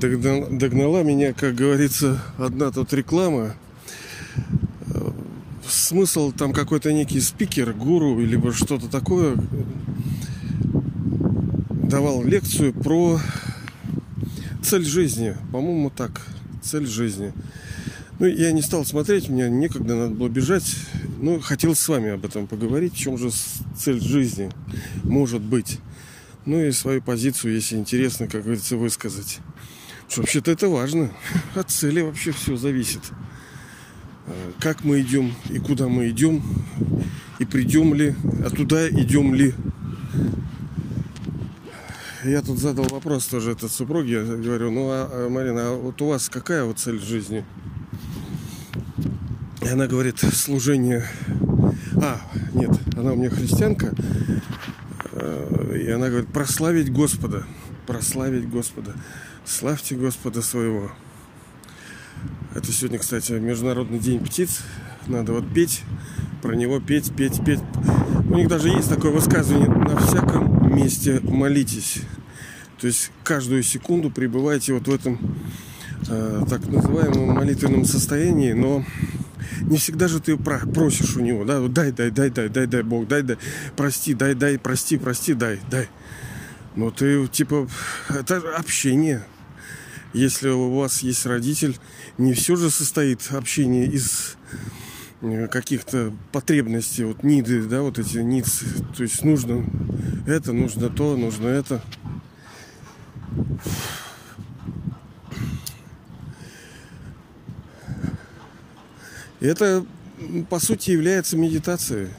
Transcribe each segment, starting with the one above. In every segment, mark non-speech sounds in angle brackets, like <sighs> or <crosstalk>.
Догнала, догнала меня, как говорится, одна тут реклама. Смысл там какой-то некий спикер, гуру, либо что-то такое давал лекцию про цель жизни. По-моему, так. Цель жизни. Ну, я не стал смотреть, мне некогда надо было бежать. Ну, хотел с вами об этом поговорить, в чем же цель жизни может быть. Ну и свою позицию, если интересно, как говорится, высказать. Вообще-то это важно. От цели вообще все зависит. А, как мы идем и куда мы идем, и придем ли, а туда идем ли. Я тут задал вопрос тоже этот супруге. Я говорю, ну, а, а, Марина, а вот у вас какая вот цель жизни? И она говорит, служение... А, нет, она у меня христианка. Э, и она говорит, прославить Господа. Прославить Господа. Славьте Господа своего. Это сегодня, кстати, Международный день птиц. Надо вот петь, про него петь, петь, петь. У них даже есть такое высказывание на всяком месте молитесь. То есть каждую секунду пребывайте вот в этом э, так называемом молитвенном состоянии, но не всегда же ты просишь у него, да, дай, дай, дай, дай, дай, дай, Бог, дай, дай, прости, дай, дай, прости, прости, дай, дай. Но ты, типа, это общение. Если у вас есть родитель, не все же состоит общение из э, каких-то потребностей, вот ниды, да, вот эти ниц, то есть нужно это, нужно то, нужно это. Это, по сути, является медитацией.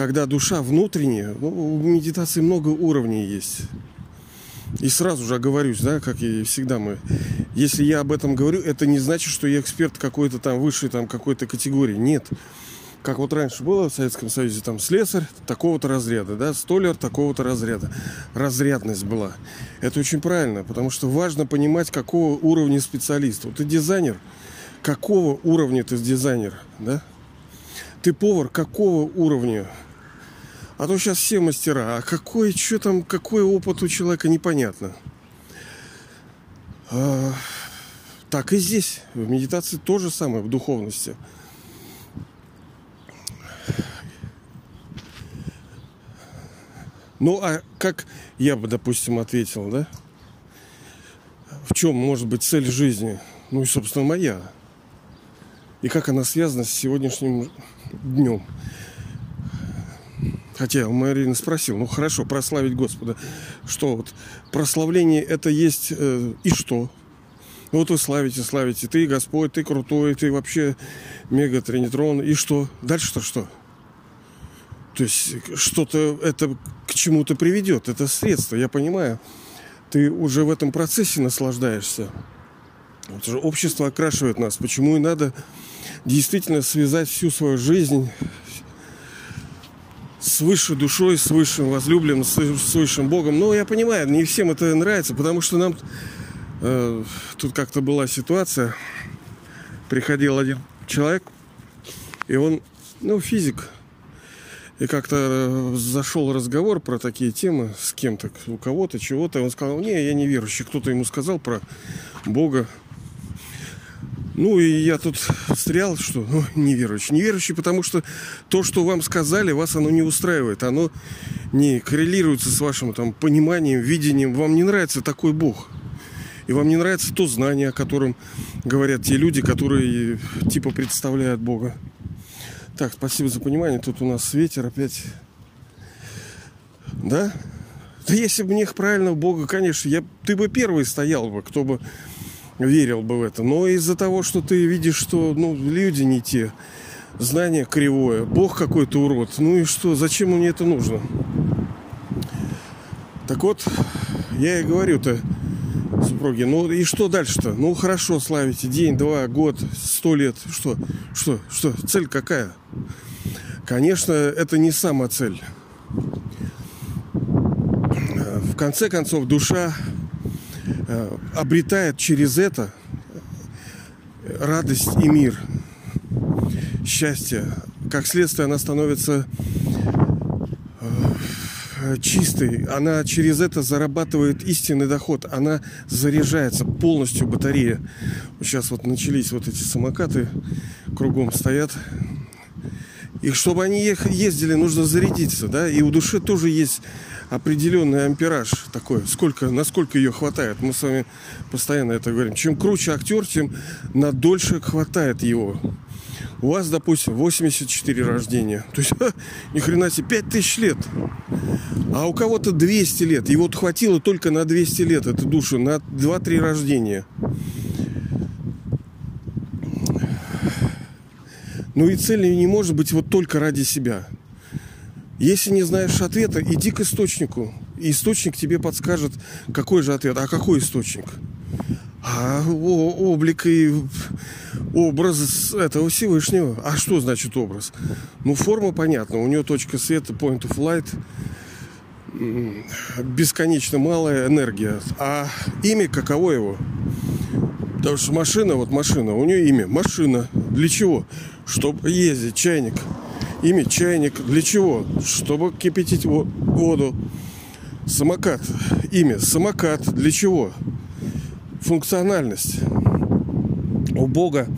Когда душа внутренняя, ну, у медитации много уровней есть. И сразу же оговорюсь, да, как и всегда мы. Если я об этом говорю, это не значит, что я эксперт какой-то там высшей там какой-то категории. Нет. Как вот раньше было в Советском Союзе, там слесарь такого-то разряда, да, столяр такого-то разряда. Разрядность была. Это очень правильно, потому что важно понимать, какого уровня специалист. Вот ты дизайнер – какого уровня ты дизайнер, да? Ты повар какого уровня? А то сейчас все мастера. А какой, что там, какой опыт у человека, непонятно. А, так и здесь. В медитации то же самое, в духовности. Ну, а как я бы, допустим, ответил, да? В чем может быть цель жизни? Ну и, собственно, моя и как она связана с сегодняшним днем. Хотя у Марины спросил, ну хорошо, прославить Господа. Что вот прославление это есть э, и что? Вот вы славите, славите. Ты Господь, ты крутой, ты вообще мега тринитрон. И что? Дальше-то что? То есть что-то это к чему-то приведет. Это средство, я понимаю. Ты уже в этом процессе наслаждаешься. Вот же общество окрашивает нас. Почему и надо действительно связать всю свою жизнь с высшей душой, с высшим возлюбленным, с, высшим Богом. Но я понимаю, не всем это нравится, потому что нам э, тут как-то была ситуация. Приходил один человек, и он, ну, физик, и как-то э, зашел разговор про такие темы с кем-то, у кого-то, чего-то. Он сказал, не, я не верующий. Кто-то ему сказал про Бога. Ну и я тут встрял, что ну, неверующий. Неверующий, потому что то, что вам сказали, вас оно не устраивает. Оно не коррелируется с вашим там, пониманием, видением. Вам не нравится такой Бог. И вам не нравится то знание, о котором говорят те люди, которые типа представляют Бога. Так, спасибо за понимание. Тут у нас ветер опять. Да? Да если бы мне правильно Бога, конечно, я, ты бы первый стоял бы, кто бы верил бы в это. Но из-за того, что ты видишь, что ну, люди не те, знание кривое, Бог какой-то урод, ну и что, зачем мне это нужно? Так вот, я и говорю-то супруге, ну и что дальше-то? Ну хорошо, славите, день, два, год, сто лет, что, что, что, цель какая? Конечно, это не сама цель. В конце концов, душа Э, обретает через это радость и мир, счастье. Как следствие, она становится э, э, чистый, она через это зарабатывает истинный доход, она заряжается полностью батарея. Сейчас вот начались вот эти самокаты, кругом стоят. И чтобы они ездили, нужно зарядиться, да, и у души тоже есть определенный ампераж такой, сколько, насколько ее хватает. Мы с вами постоянно это говорим. Чем круче актер, тем на дольше хватает его. У вас, допустим, 84 рождения. То есть, ни хрена себе, 5000 лет. А у кого-то 200 лет. И вот хватило только на 200 лет эту душу, на 2-3 рождения. Ну и цель не может быть вот только ради себя. Если не знаешь ответа, иди к источнику. И источник тебе подскажет, какой же ответ. А какой источник? А о, облик и образ этого Всевышнего. А что значит образ? Ну, форма понятна. У нее точка света, point of light, бесконечно малая энергия. А имя каково его? Потому что машина, вот машина, у нее имя. Машина. Для чего? Чтобы ездить, чайник. Имя чайник. Для чего? Чтобы кипятить воду. Самокат. Имя самокат. Для чего? Функциональность. У Бога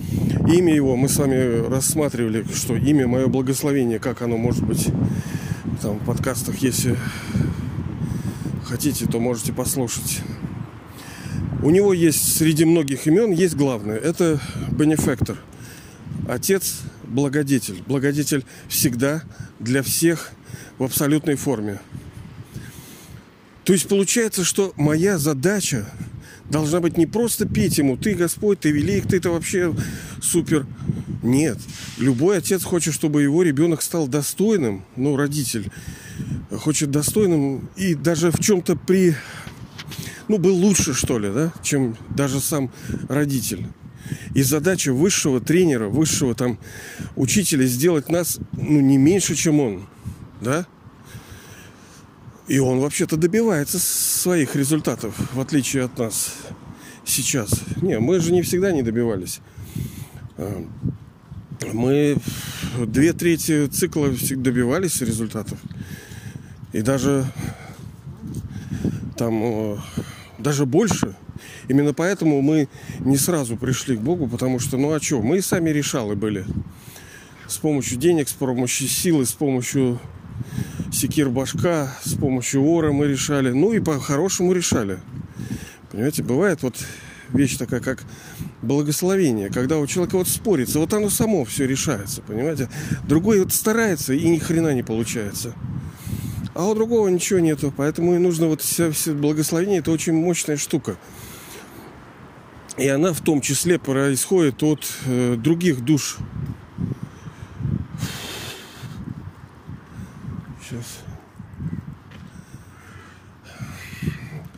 имя его мы с вами рассматривали, что имя мое благословение, как оно может быть там в подкастах, если хотите, то можете послушать. У него есть среди многих имен есть главное. Это бенефектор. Отец благодетель. Благодетель всегда для всех в абсолютной форме. То есть получается, что моя задача должна быть не просто петь ему, ты Господь, ты велик, ты это вообще супер. Нет. Любой отец хочет, чтобы его ребенок стал достойным, ну, родитель хочет достойным и даже в чем-то при... Ну, был лучше, что ли, да, чем даже сам родитель. И задача высшего тренера, высшего там учителя сделать нас, ну, не меньше, чем он, да? И он вообще-то добивается своих результатов, в отличие от нас сейчас. Не, мы же не всегда не добивались. А, мы две трети цикла добивались результатов. И даже там даже больше. Именно поэтому мы не сразу пришли к Богу, потому что, ну а что, мы сами решалы были. С помощью денег, с помощью силы, с помощью секир башка, с помощью ора мы решали. Ну и по-хорошему решали. Понимаете, бывает вот вещь такая, как благословение, когда у человека вот спорится, вот оно само все решается, понимаете? Другой вот старается и ни хрена не получается. А у другого ничего нету, поэтому и нужно вот все, все благословение, это очень мощная штука. И она в том числе происходит от э, других душ. Сейчас.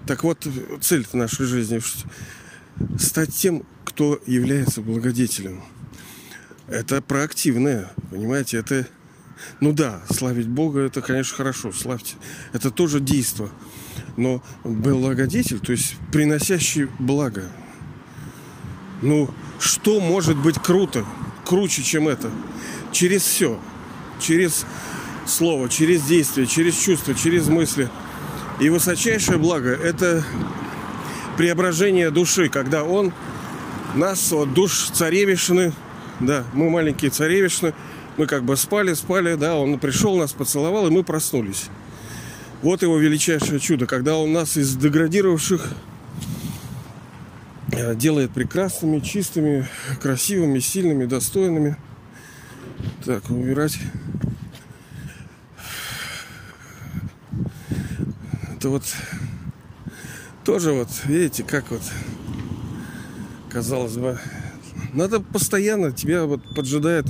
Так вот, цель нашей жизни стать тем, кто является благодетелем. Это проактивное, понимаете, это, ну да, славить Бога, это, конечно, хорошо, славьте. Это тоже действо. Но благодетель, то есть приносящий благо, ну, что может быть круто, круче, чем это? Через все. Через слово, через действие, через чувства, через мысли. И высочайшее благо – это преображение души, когда он нас, вот, душ царевишны, да, мы маленькие царевишны, мы как бы спали, спали, да, он пришел, нас поцеловал, и мы проснулись. Вот его величайшее чудо, когда он нас из деградировавших делает прекрасными, чистыми, красивыми, сильными, достойными. Так, убирать. Это вот тоже вот, видите, как вот, казалось бы, надо постоянно тебя вот поджидает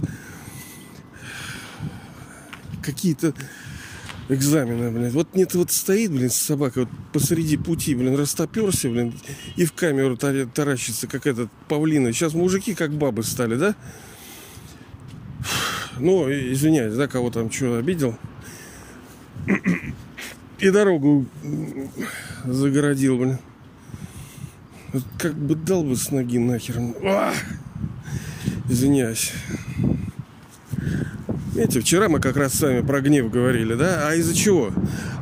какие-то экзамена, блин. Вот нет, вот стоит, блин, собака вот посреди пути, блин, растоперся, блин, и в камеру таращится, как этот павлина. Сейчас мужики как бабы стали, да? Ну, извиняюсь, да, кого там что обидел. И дорогу загородил, блин. Как бы дал бы с ноги нахер. Извиняюсь. Видите, вчера мы как раз с вами про гнев говорили, да? А из-за чего?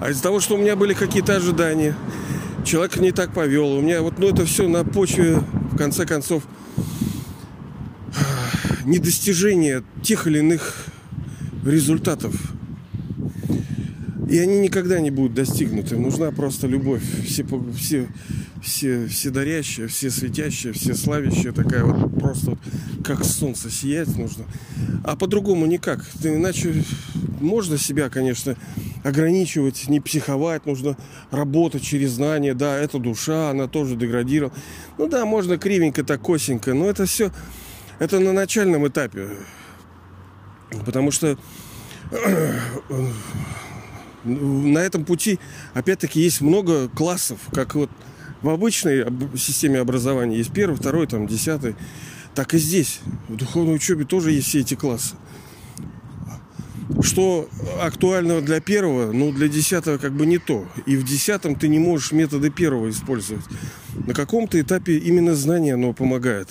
А из-за того, что у меня были какие-то ожидания. Человек не так повел. У меня вот, ну, это все на почве, в конце концов, <sighs> недостижения тех или иных результатов. И они никогда не будут достигнуты. Нужна просто любовь. Все, все, все, все дарящая, все светящая, все славящая такая вот просто вот, как солнце сиять нужно. А по-другому никак. Иначе можно себя, конечно, ограничивать, не психовать, нужно работать через знания. Да, это душа, она тоже деградировала. Ну да, можно кривенько, так косенько, но это все, это на начальном этапе. Потому что на этом пути, опять-таки, есть много классов, как вот в обычной системе образования есть первый, второй, там, десятый. Так и здесь, в духовной учебе тоже есть все эти классы. Что актуального для первого, ну, для десятого как бы не то. И в десятом ты не можешь методы первого использовать. На каком-то этапе именно знание оно помогает.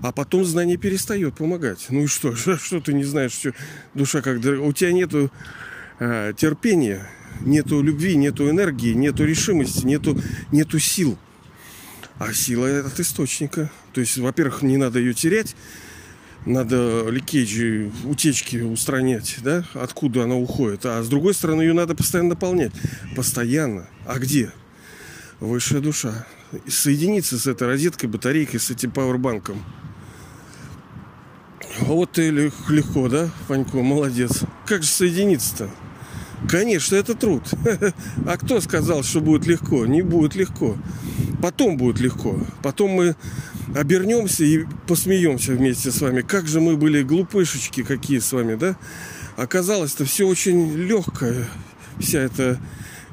А потом знание перестает помогать. Ну и что? <laughs> Что ты не знаешь, что душа как... У тебя нету э, терпения, нету любви, нету энергии, нету решимости, нету, нету сил. А сила от источника. То есть, во-первых, не надо ее терять, надо ликейджи, утечки устранять, да, откуда она уходит. А с другой стороны, ее надо постоянно наполнять. Постоянно. А где? Высшая душа. Соединиться с этой розеткой, батарейкой, с этим пауэрбанком. Вот ты легко, да, Панько, молодец. Как же соединиться-то? Конечно, это труд. <laughs> А кто сказал, что будет легко? Не будет легко. Потом будет легко. Потом мы обернемся и посмеемся вместе с вами. Как же мы были глупышечки какие с вами, да? Оказалось-то все очень легкое, вся эта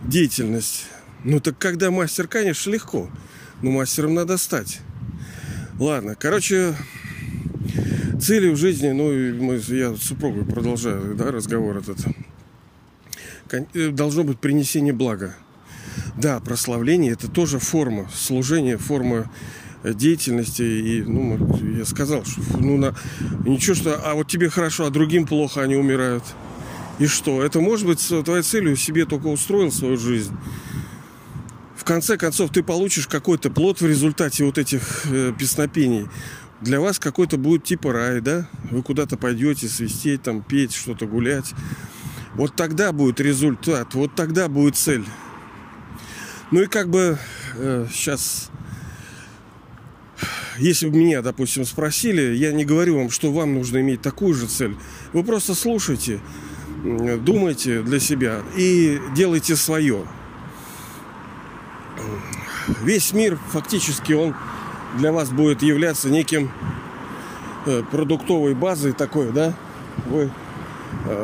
деятельность. Ну так когда мастер, конечно, легко. Но мастером надо стать. Ладно, короче, цели в жизни, ну, мы, я с супругой продолжаю, да, разговор этот. Э, должно быть принесение блага. Да, прославление это тоже форма служения, форма э, деятельности. И, ну, я сказал, что ну, на, ничего, что а вот тебе хорошо, а другим плохо, они умирают. И что? Это может быть твоей целью себе только устроил свою жизнь. В конце концов, ты получишь какой-то плод в результате вот этих э, песнопений. Для вас какой-то будет типа рай, да? Вы куда-то пойдете свистеть, там, петь, что-то гулять. Вот тогда будет результат, вот тогда будет цель. Ну и как бы э, сейчас, если бы меня, допустим, спросили, я не говорю вам, что вам нужно иметь такую же цель. Вы просто слушайте, думайте для себя и делайте свое. Весь мир фактически он для вас будет являться неким э, продуктовой базой такой, да? Вы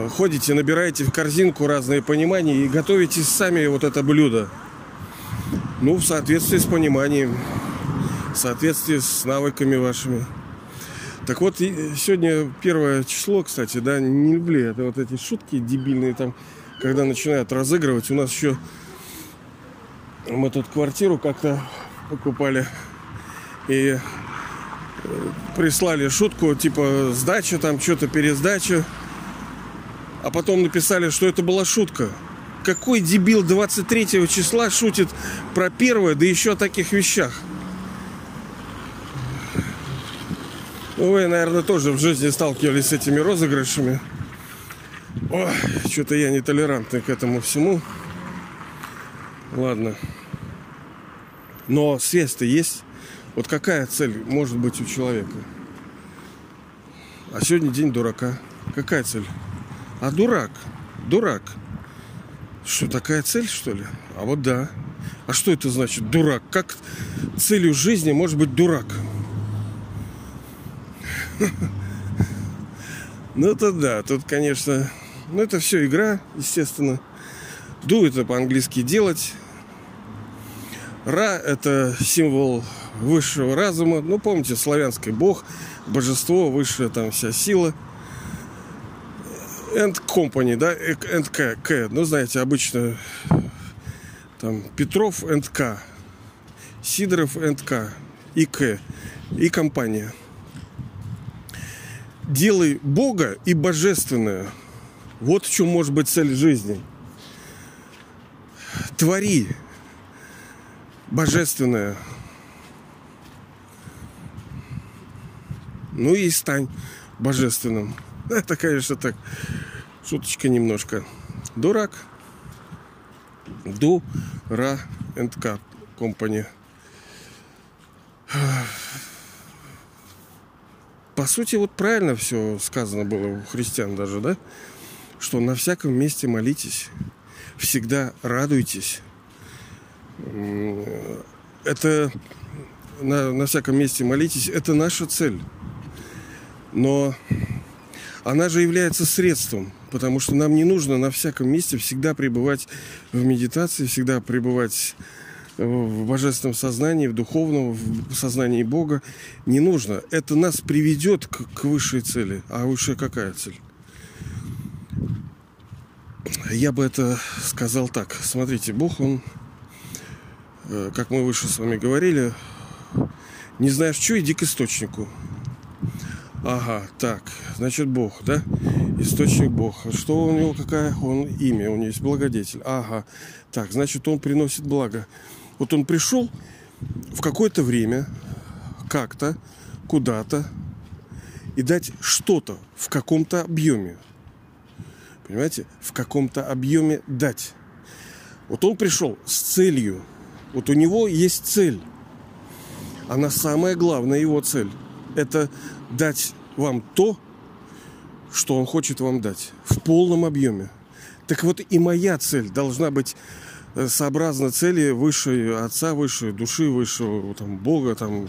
ходите, набираете в корзинку разные понимания и готовите сами вот это блюдо. Ну, в соответствии с пониманием, в соответствии с навыками вашими. Так вот, сегодня первое число, кстати, да, не люблю это вот эти шутки дебильные там, когда начинают разыгрывать. У нас еще мы тут квартиру как-то покупали и э, прислали шутку, типа сдача там, что-то пересдача а потом написали, что это была шутка. Какой дебил 23 числа шутит про первое, да еще о таких вещах? Ну, вы, наверное, тоже в жизни сталкивались с этими розыгрышами. Ой, что-то я нетолерантный к этому всему. Ладно. Но связь-то есть. Вот какая цель может быть у человека? А сегодня день дурака. Какая цель? А дурак, дурак. Что, такая цель, что ли? А вот да. А что это значит, дурак? Как целью жизни может быть дурак? <laughs> Ну, это да, тут, конечно, ну, это все игра, естественно. Ду это по-английски делать. Ра – это символ высшего разума. Ну, помните, славянский бог, божество, высшая там вся сила – and Company, да, and K, K. Ну, знаете, обычно там Петров and K, Сидоров and K и К, и компания. делай Бога и божественное. Вот в чем может быть цель жизни. Твори божественное. Ну и стань божественным. <laughs> Это, конечно, так, шуточка немножко. Дурак. Дура энд компания. По сути, вот правильно все сказано было у христиан даже, да? Что на всяком месте молитесь, всегда радуйтесь. Это на, на всяком месте молитесь, это наша цель. Но она же является средством, потому что нам не нужно на всяком месте всегда пребывать в медитации, всегда пребывать в божественном сознании, в духовном, в сознании Бога. Не нужно. Это нас приведет к, к высшей цели. А высшая какая цель? Я бы это сказал так. Смотрите, Бог, Он, э, как мы выше с вами говорили, не знаешь, что, иди к источнику. Ага, так, значит, Бог, да? Источник Бог. Что у него, какая он имя? У него есть благодетель. Ага, так, значит, он приносит благо. Вот он пришел в какое-то время, как-то, куда-то, и дать что-то в каком-то объеме. Понимаете? В каком-то объеме дать. Вот он пришел с целью. Вот у него есть цель. Она самая главная его цель. Это дать вам то, что он хочет вам дать. В полном объеме. Так вот и моя цель должна быть Э, сообразно цели высшей отца, высшей души, высшего там, Бога, там,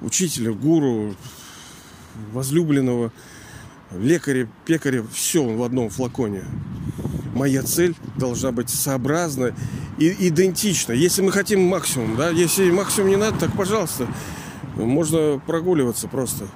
учителя, гуру, возлюбленного, лекаря, пекаря, все в одном флаконе. Моя цель должна быть сообразна и идентична. Если мы хотим максимум, да, если максимум не надо, так пожалуйста, можно прогуливаться просто.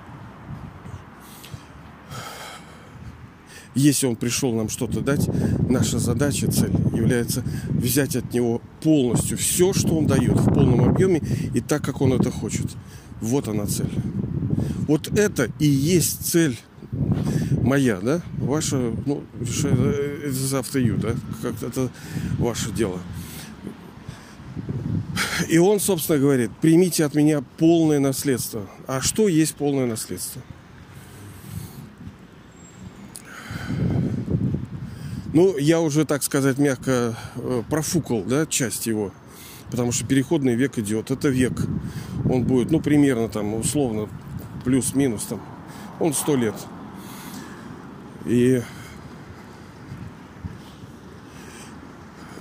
Если он пришел нам что-то дать, наша задача, цель является взять от него полностью все, что он дает в полном объеме и так, как он это хочет. Вот она цель. Вот это и есть цель моя, да? Ваша, ну, это завтра ю, да? Как это ваше дело. <laughs> И он, собственно, говорит, примите от меня полное наследство. А что есть полное наследство? Ну, я уже, так сказать, мягко э, профукал, да, часть его. Потому что переходный век идет. Это век. Он будет, ну, примерно там, условно, плюс-минус там. Он сто лет. И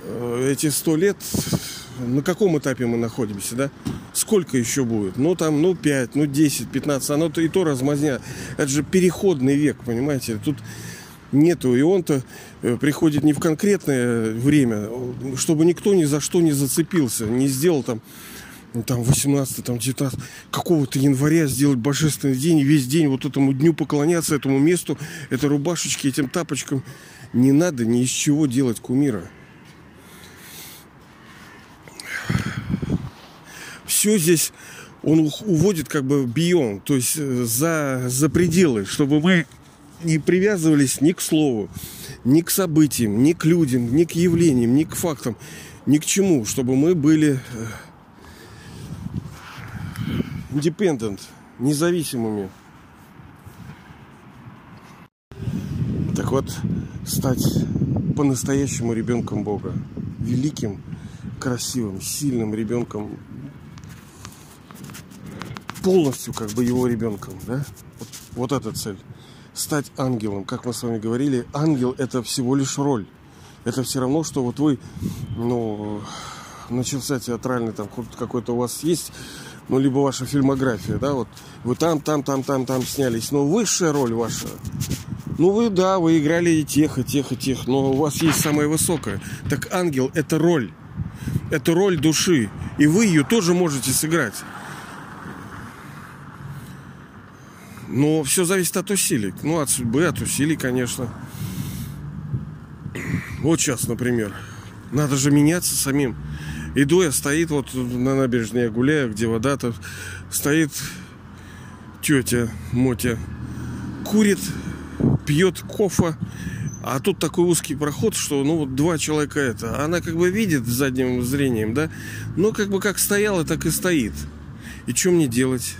э, эти сто лет, на каком этапе мы находимся, да? Сколько еще будет? Ну, там, ну, 5, ну, 10, 15, оно то и то размазня. Это же переходный век, понимаете? Тут нету. И он-то э, приходит не в конкретное время, чтобы никто ни за что не зацепился, не сделал там ну, там 18, там 19, какого-то января сделать божественный день, и весь день вот этому дню поклоняться, этому месту, этой рубашечке, этим тапочкам. Не надо ни из чего делать кумира. Все здесь он уводит как бы бион, то есть э, за, за пределы, чтобы мы не привязывались ни к слову, ни к событиям, ни к людям, ни к явлениям, ни к фактам, ни к чему, чтобы мы были э, independent, независимыми. Так вот, стать по-настоящему ребенком Бога, великим, красивым, сильным ребенком, полностью как бы его ребенком, да? Вот, вот эта цель стать ангелом. Как мы с вами говорили, ангел это всего лишь роль. Это все равно, что вот вы, ну, начался театральный там какой-то у вас есть, ну, либо ваша фильмография, да, вот вы там, там, там, там, там снялись, но высшая роль ваша, ну, вы, да, вы играли и тех, и тех, и тех, но у вас есть самая высокая. Так ангел – это роль, это роль души, и вы ее тоже можете сыграть. Но все зависит от усилий. Ну, от судьбы, от усилий, конечно. Вот сейчас, например. Надо же меняться самим. Иду я, стоит вот на набережной, я гуляю, где вода-то. Стоит тетя Мотя. курит, пьет кофе, а тут такой узкий проход, что, ну, вот два человека это. Она как бы видит задним зрением, да, но как бы как стояла, так и стоит. И что мне делать?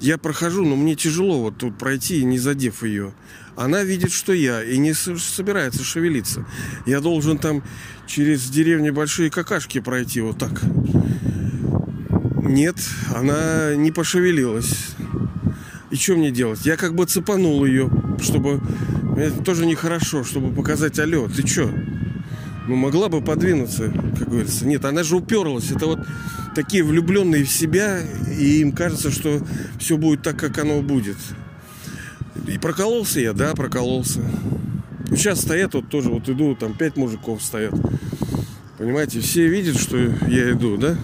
Я прохожу, но мне тяжело вот тут пройти, не задев ее. Она видит, что я, и не собирается шевелиться. Я должен там через деревни большие какашки пройти вот так. Нет, она не пошевелилась. И что мне делать? Я как бы цепанул ее, чтобы... Это тоже нехорошо, чтобы показать, алло, ты что? Ну, могла бы подвинуться, как говорится. Нет, она же уперлась. Это вот такие влюбленные в себя, и им кажется, что все будет так, как оно будет. И прокололся я, да, прокололся. Сейчас стоят, вот тоже вот иду, там пять мужиков стоят. Понимаете, все видят, что я иду, да?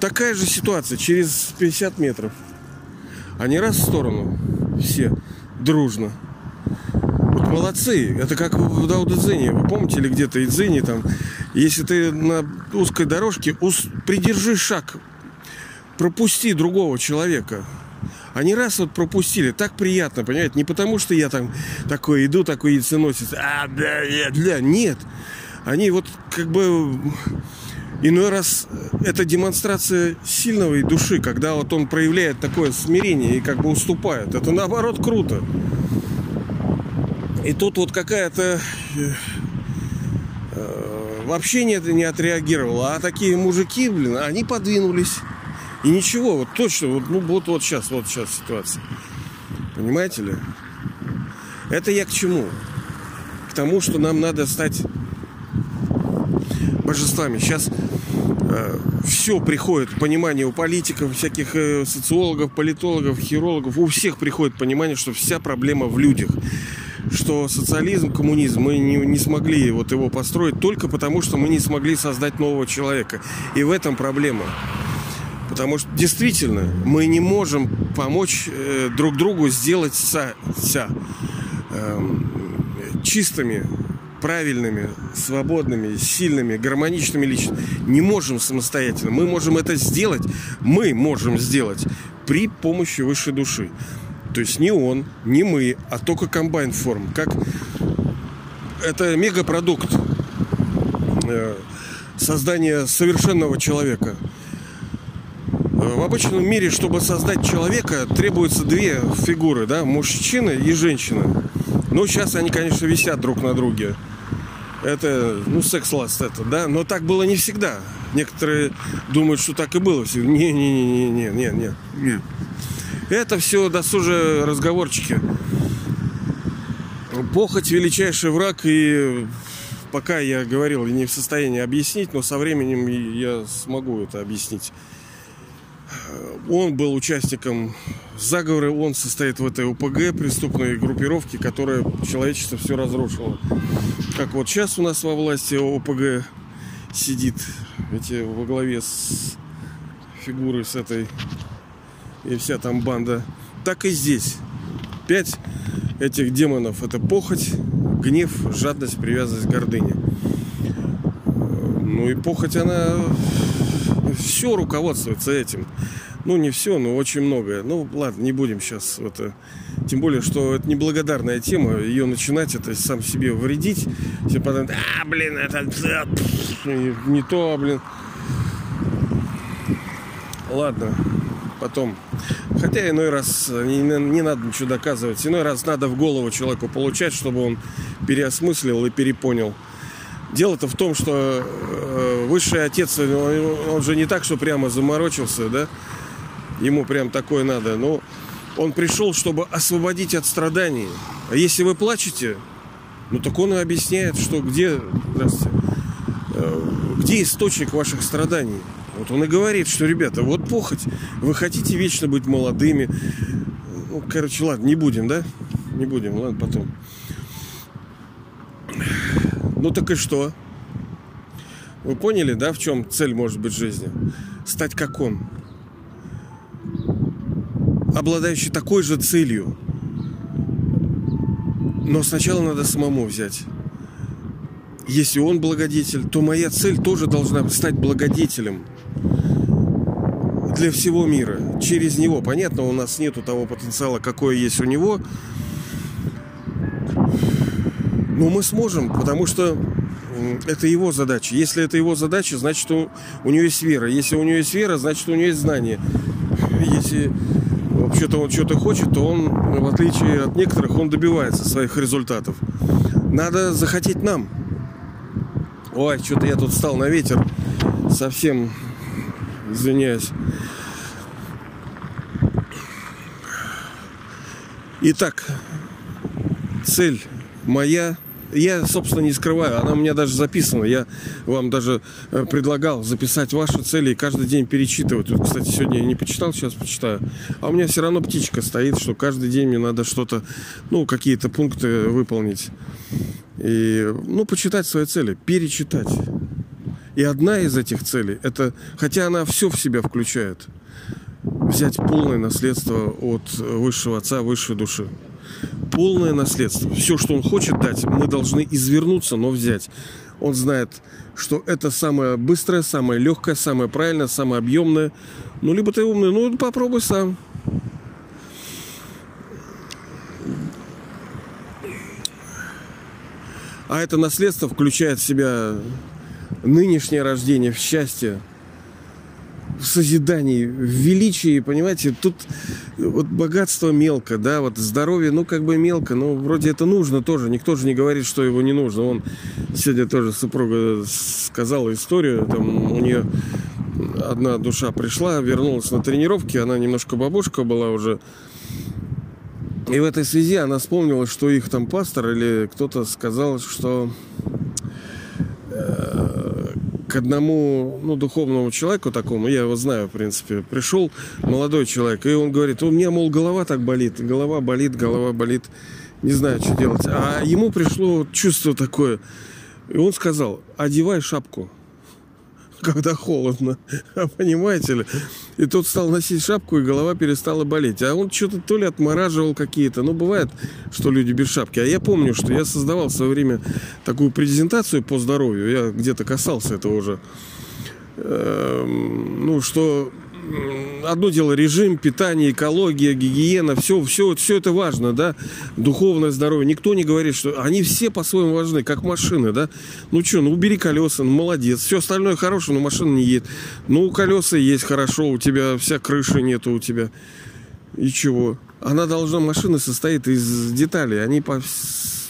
Такая же ситуация через 50 метров. Они раз в сторону, все, дружно. Молодцы. Это как в Даудзене. Вы помните, или где-то Идзене там, если ты на узкой дорожке, придержи шаг, пропусти другого человека. Они раз вот пропустили, так приятно, понимаете? Не потому, что я там такой иду, такой яйценосец, а, да, нет, да, нет. Они вот как бы иной раз это демонстрация сильного души, когда вот он проявляет такое смирение и как бы уступает. Это наоборот круто. И тут вот какая-то э, э, вообще не, не отреагировала. А такие мужики, блин, они подвинулись. И ничего, вот точно, вот, ну, вот, вот сейчас, вот сейчас ситуация. Понимаете ли? Это я к чему? К тому, что нам надо стать божествами. Сейчас э, все приходит, понимание у политиков, всяких э, социологов, политологов, хирологов, у всех приходит понимание, что вся проблема в людях. Что социализм, коммунизм, мы не, не смогли вот его построить только потому, что мы не смогли создать нового человека. И в этом проблема. Потому что действительно мы не можем помочь э, друг другу сделать ся, ся, э, чистыми, правильными, свободными, сильными, гармоничными личностями. Не можем самостоятельно. Мы можем это сделать, мы можем сделать при помощи высшей души. То есть не он, не мы, а только комбайн форм. Как это мегапродукт э, создания совершенного человека – в обычном мире, чтобы создать человека, требуется две фигуры, да, мужчина и женщина. Ну, сейчас они, конечно, висят друг на друге. Это, ну, секс-ласт это, да, но так было не всегда. Некоторые думают, что так и было. Не-не-не-не-не-не. Это все досужие разговорчики. Похоть величайший враг, и пока я говорил, не в состоянии объяснить, но со временем я смогу это объяснить. Он был участником заговора, он состоит в этой ОПГ, преступной группировке, которая человечество все разрушило. Как вот сейчас у нас во власти ОПГ сидит, эти во главе с фигуры с этой и вся там банда. Так и здесь. Пять этих демонов это похоть, гнев, жадность, привязанность, гордыня. Ну и похоть, она все руководствуется этим. Ну, не все, но очень многое. Ну, ладно, не будем сейчас это... Тем более, что это неблагодарная тема. Ее начинать, это сам себе вредить. Все потом, а, блин, это... Не то, блин. Ладно, потом. Хотя иной раз не, не надо ничего доказывать. Иной раз надо в голову человеку получать, чтобы он переосмыслил и перепонял. Дело-то в том, что э, высший отец, он же не так, что прямо заморочился, да? Ему прям такое надо. Но он пришел, чтобы освободить от страданий. А если вы плачете, ну так он и объясняет, что где, здравствуйте, э, где источник ваших страданий. Вот он и говорит, что, ребята, вот похоть, вы хотите вечно быть молодыми. Ну, короче, ладно, не будем, да? Не будем, ладно, потом. Ну так и что? Вы поняли, да, в чем цель может быть жизни? Стать как он. Обладающий такой же целью. Но сначала надо самому взять. Если он благодетель, то моя цель тоже должна стать благодетелем для всего мира. Через него. Понятно, у нас нету того потенциала, какой есть у него. Но мы сможем, потому что это его задача. Если это его задача, значит у, у него есть вера. Если у него есть вера, значит у него есть знание. Если вообще-то он что-то хочет, то он, в отличие от некоторых, он добивается своих результатов. Надо захотеть нам. Ой, что-то я тут встал на ветер. Совсем извиняюсь. Итак, цель моя я, собственно, не скрываю, она у меня даже записана. Я вам даже э, предлагал записать ваши цели и каждый день перечитывать. Вот, кстати, сегодня я не почитал, сейчас почитаю. А у меня все равно птичка стоит, что каждый день мне надо что-то, ну, какие-то пункты выполнить. И, ну, почитать свои цели, перечитать. И одна из этих целей, это, хотя она все в себя включает, взять полное наследство от высшего отца, высшей души полное наследство. Все, что он хочет дать, мы должны извернуться, но взять. Он знает, что это самое быстрое, самое легкое, самое правильное, самое объемное. Ну, либо ты умный, ну, попробуй сам. А это наследство включает в себя нынешнее рождение в счастье, в созидании, в величии, понимаете, тут вот богатство мелко, да, вот здоровье, ну, как бы мелко, но вроде это нужно тоже, никто же не говорит, что его не нужно. Он сегодня тоже супруга сказала историю, там у нее одна душа пришла, вернулась на тренировки, она немножко бабушка была уже, и в этой связи она вспомнила, что их там пастор или кто-то сказал, что к одному ну, духовному человеку такому, я его знаю, в принципе, пришел молодой человек, и он говорит, у меня, мол, голова так болит, голова болит, голова болит, не знаю, что делать. А ему пришло чувство такое, и он сказал, одевай шапку когда холодно. <laughs> Понимаете ли? И тот стал носить шапку, и голова перестала болеть. А он что-то то ли отмораживал какие-то. Ну, бывает, что люди без шапки. А я помню, что я создавал в свое время такую презентацию по здоровью. Я где-то касался этого уже. Эм, ну, что одно дело режим, питание, экология, гигиена, все, все, все это важно, да, духовное здоровье. Никто не говорит, что они все по-своему важны, как машины, да. Ну что, ну убери колеса, ну молодец. Все остальное хорошее, но машина не едет. Ну колеса есть хорошо, у тебя вся крыша нету у тебя. И чего? Она должна, машина состоит из деталей, они по,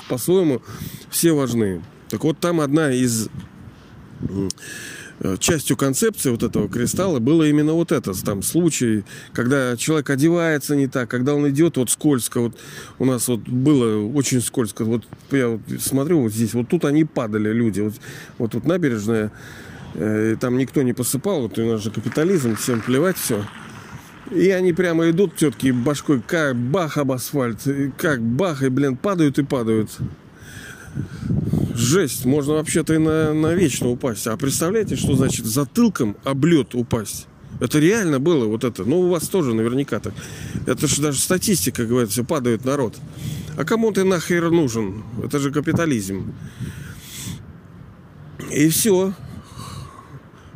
по-своему все важны. Так вот там одна из частью концепции вот этого кристалла было именно вот это, там случай, когда человек одевается не так, когда он идет вот скользко, вот у нас вот было очень скользко, вот я вот смотрю вот здесь, вот тут они падали люди, вот, вот тут набережная, э, там никто не посыпал, вот у нас же капитализм, всем плевать все. И они прямо идут, тетки, башкой, как бах об асфальт, как бах, и, блин, падают и падают жесть, можно вообще-то и на, на вечно упасть. А представляете, что значит затылком облет упасть? Это реально было вот это. Ну, у вас тоже наверняка так. Это же даже статистика, говорится, падает народ. А кому ты нахер нужен? Это же капитализм. И все.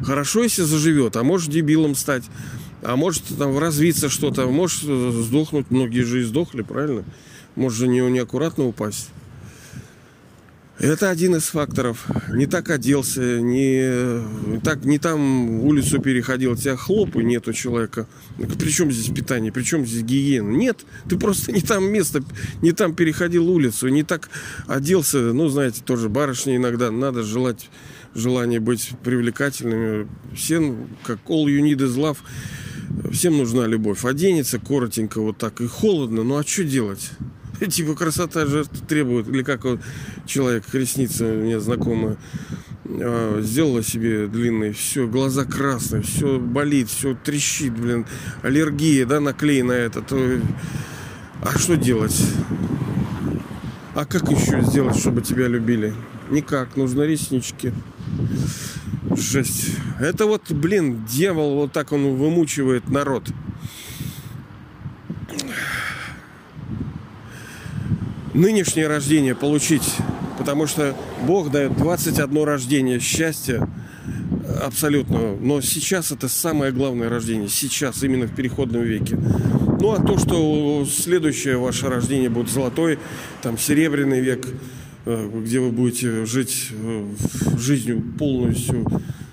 Хорошо, если заживет, а может дебилом стать. А может там развиться что-то, может сдохнуть. Многие же и сдохли, правильно? Может же не неаккуратно упасть. Это один из факторов. Не так оделся, не, так, не там улицу переходил, тебя хлоп и нет у человека. Причем здесь питание, причем здесь гигиена? Нет, ты просто не там место, не там переходил улицу, не так оделся. Ну, знаете, тоже барышни иногда надо желать желание быть привлекательными. Всем, как all you need is love, всем нужна любовь. Оденется коротенько вот так и холодно, ну а что делать? <laughs> Типа красота жертв требует. Или как вот человек, ресница мне знакомая, а, сделала себе длинные, все, глаза красные, все болит, все трещит, блин, аллергия, да, наклей на это, то... А что делать? А как еще сделать, чтобы тебя любили? Никак, нужно реснички. Жесть. Это вот, блин, дьявол, вот так он вымучивает народ. Нынешнее рождение получить, потому что Бог дает 21 рождение счастья абсолютно. Но сейчас это самое главное рождение. Сейчас, именно в переходном веке. Ну, а то, что следующее ваше рождение будет золотой, там, серебряный век, э, где вы будете жить э, жизнью полностью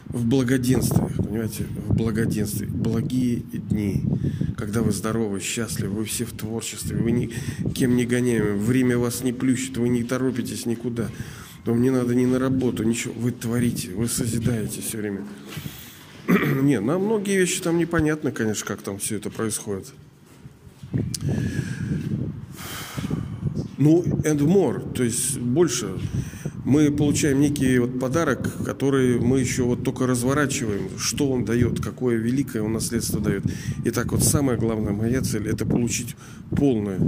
в благоденствии, понимаете, в благоденствии. Благие дни, когда вы здоровы, счастливы, вы все в творчестве, вы никем не гоняемы, время вас не плющит, вы не торопитесь никуда. Вам не надо ни на работу, ничего. Вы творите, вы созидаете все время. <clears throat> не, нам многие вещи там непонятны, конечно, как там все это происходит. Ну, and more, то есть больше. Мы получаем некий вот подарок, который мы еще вот только разворачиваем, что он дает, какое великое он наследство дает. Итак, вот самая главная моя цель – это получить полное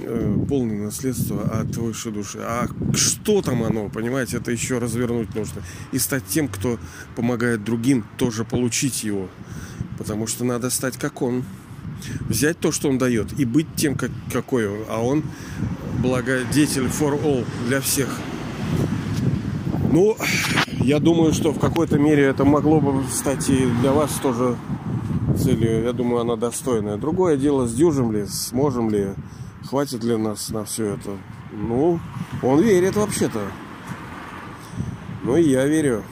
э, полное наследство от высшей души. А что там оно, понимаете, это еще развернуть нужно. И стать тем, кто помогает другим тоже получить его. Потому что надо стать как он. Взять то, что он дает, и быть тем, как, какой он. А он благодетель for all, для всех. Ну, я думаю, что в какой-то мере это могло бы стать и для вас тоже целью. Я думаю, она достойная. Другое дело, сдюжим ли, сможем ли Хватит ли нас на все это? Ну, он верит вообще-то. Ну и я верю.